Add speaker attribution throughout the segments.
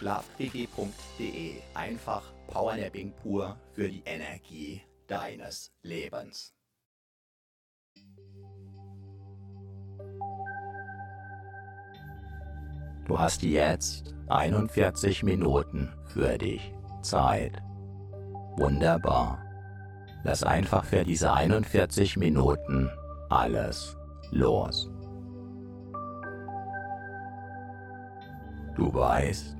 Speaker 1: Schlafquickie.de. Einfach Powernapping pur für die Energie deines Lebens. Du hast jetzt 41 Minuten für dich Zeit. Wunderbar. Lass einfach für diese 41 Minuten alles los. Du weißt,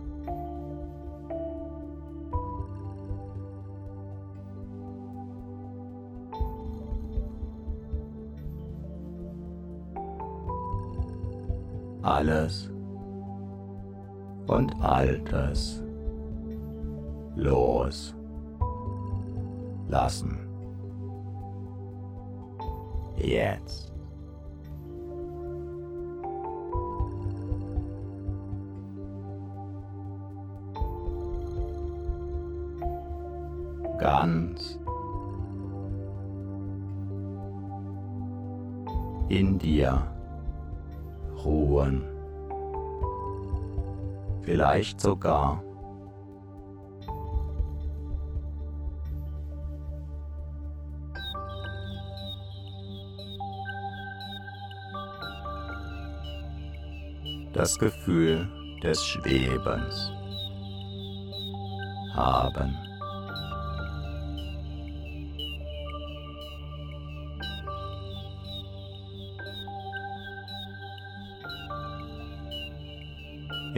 Speaker 1: Alles und Altes los lassen. Jetzt. Ganz in dir ruhen vielleicht sogar das Gefühl des Schwebens haben.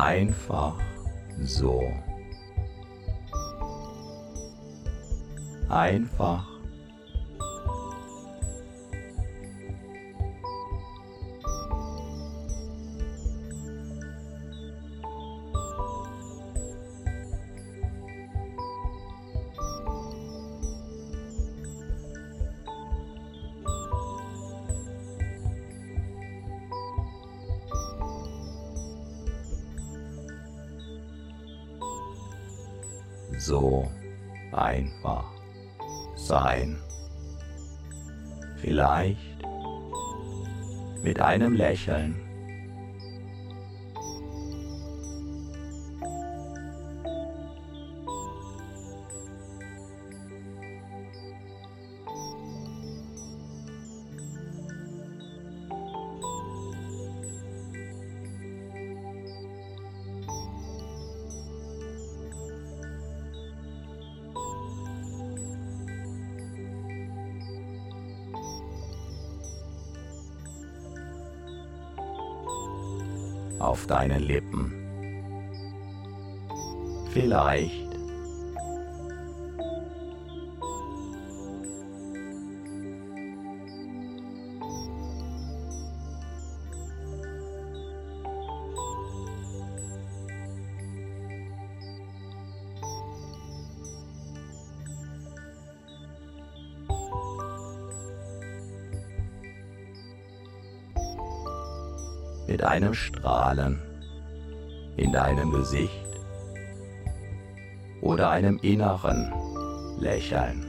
Speaker 1: Einfach so. Einfach mit einem Lächeln. Auf deinen Lippen. Vielleicht mit einem Strahlen in deinem Gesicht oder einem inneren Lächeln.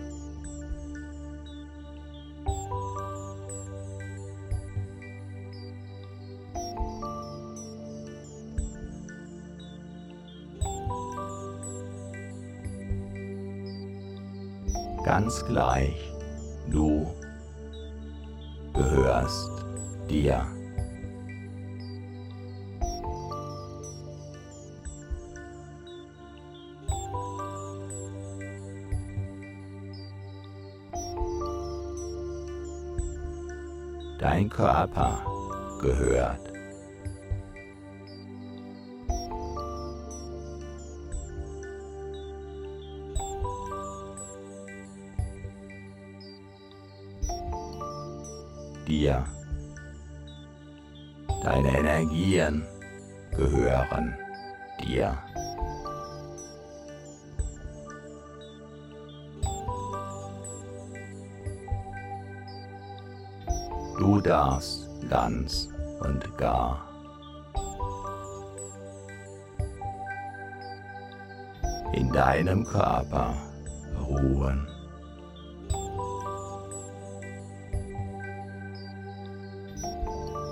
Speaker 1: Ganz gleich, dir. Deine Energien gehören dir. Du darfst ganz und gar in deinem Körper ruhen.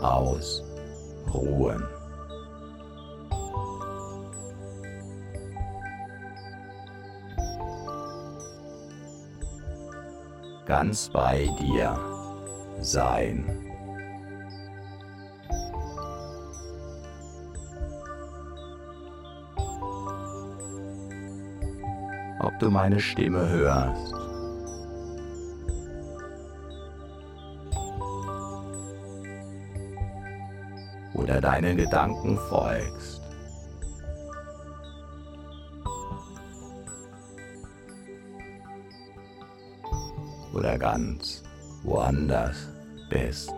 Speaker 1: Ausruhen. Ganz bei dir sein. Ob du meine Stimme hörst. Oder deinen Gedanken folgst. Oder ganz woanders bist.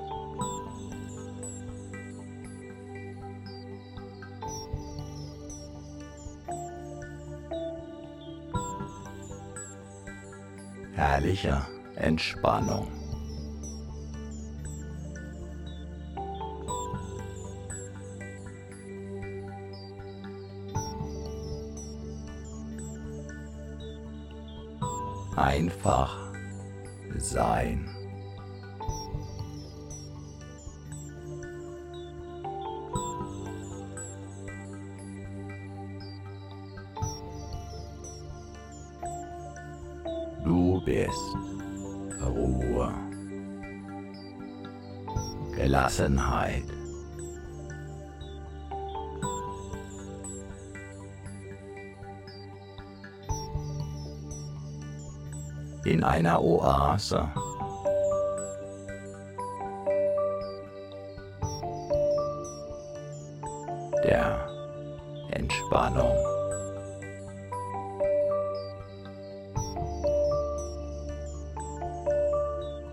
Speaker 1: Herrlicher Entspannung. Einfach sein. Du bist Ruhe, Gelassenheit. In einer Oase. Der Entspannung.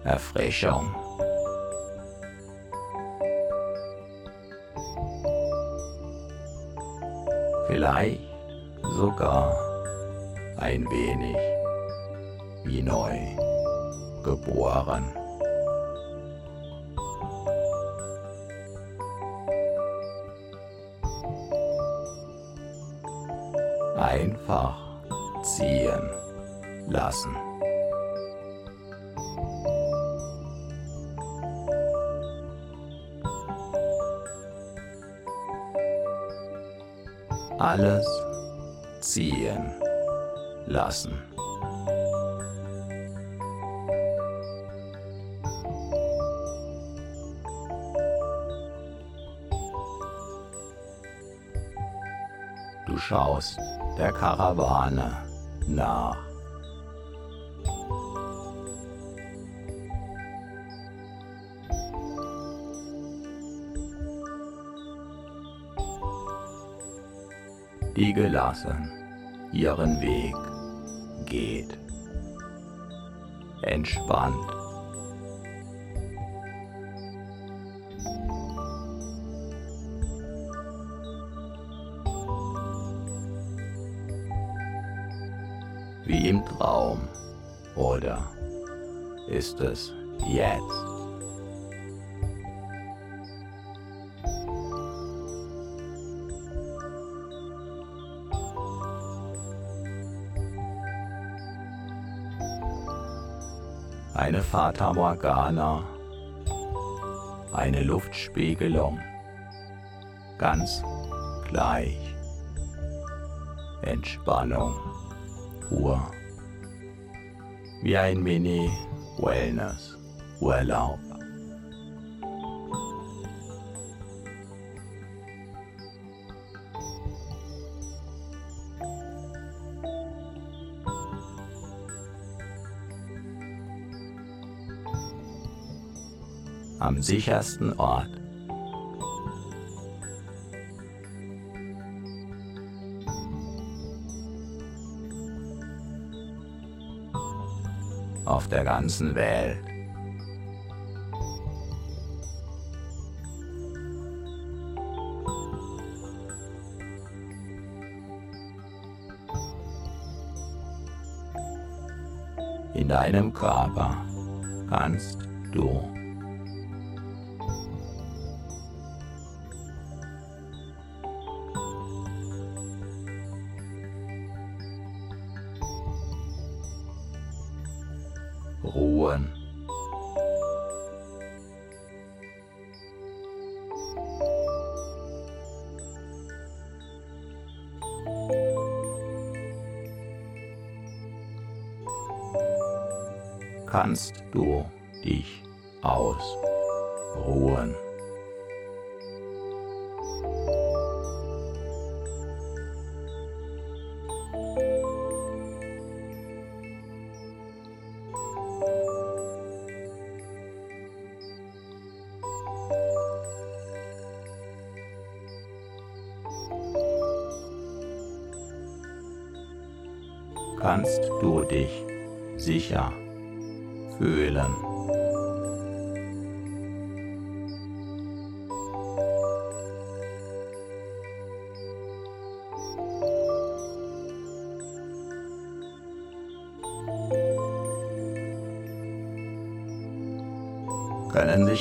Speaker 1: Erfrischung. Vielleicht sogar ein wenig wie neu geboren. Einfach ziehen lassen. alles ziehen lassen. Schaust der Karawane nach. die gelassen ihren Weg geht. Entspannt. ist es jetzt. eine Fata Morgana, eine Luftspiegelung, ganz gleich. Entspannung, Ruhe, wie ein Mini Mini-Wellness-Urlaub. am sichersten Ort. Auf der ganzen Welt. In deinem Körper kannst du ruhen. Kannst du dich ausruhen.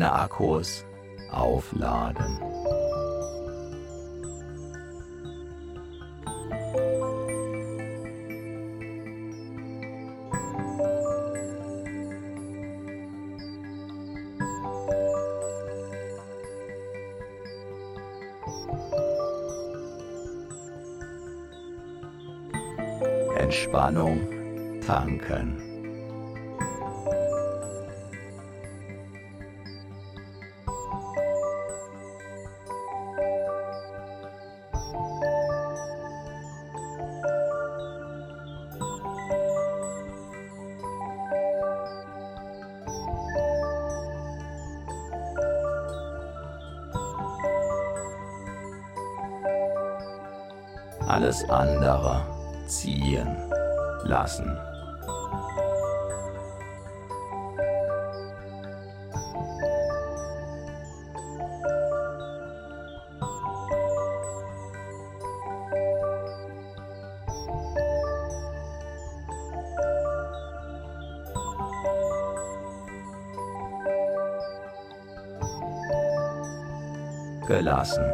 Speaker 1: Und deine Akkus aufladen. Entspannung tanken. Gelassen.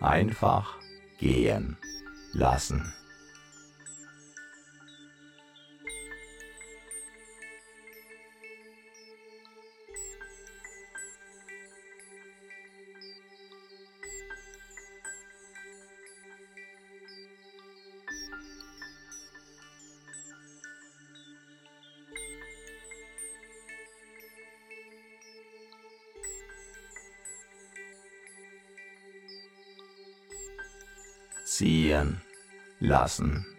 Speaker 1: einfach gehen lassen. Lassen.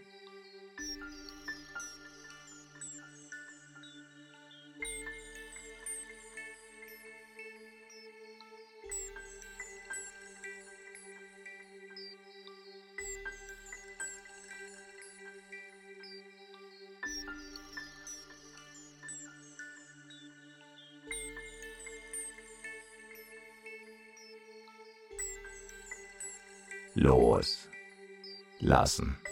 Speaker 1: los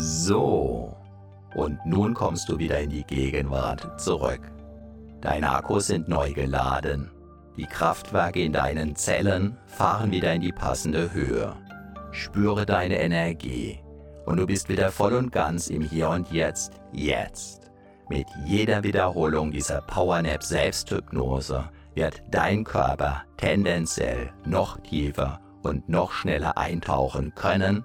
Speaker 1: So, und nun kommst du wieder in die Gegenwart zurück. Deine Akkus sind neu geladen. Die Kraftwerke in deinen Zellen fahren wieder in die passende Höhe. Spüre deine Energie und du bist wieder voll und ganz im Hier und Jetzt, jetzt. Mit jeder Wiederholung dieser Powernap Selbsthypnose wird dein Körper tendenziell noch tiefer und noch schneller eintauchen können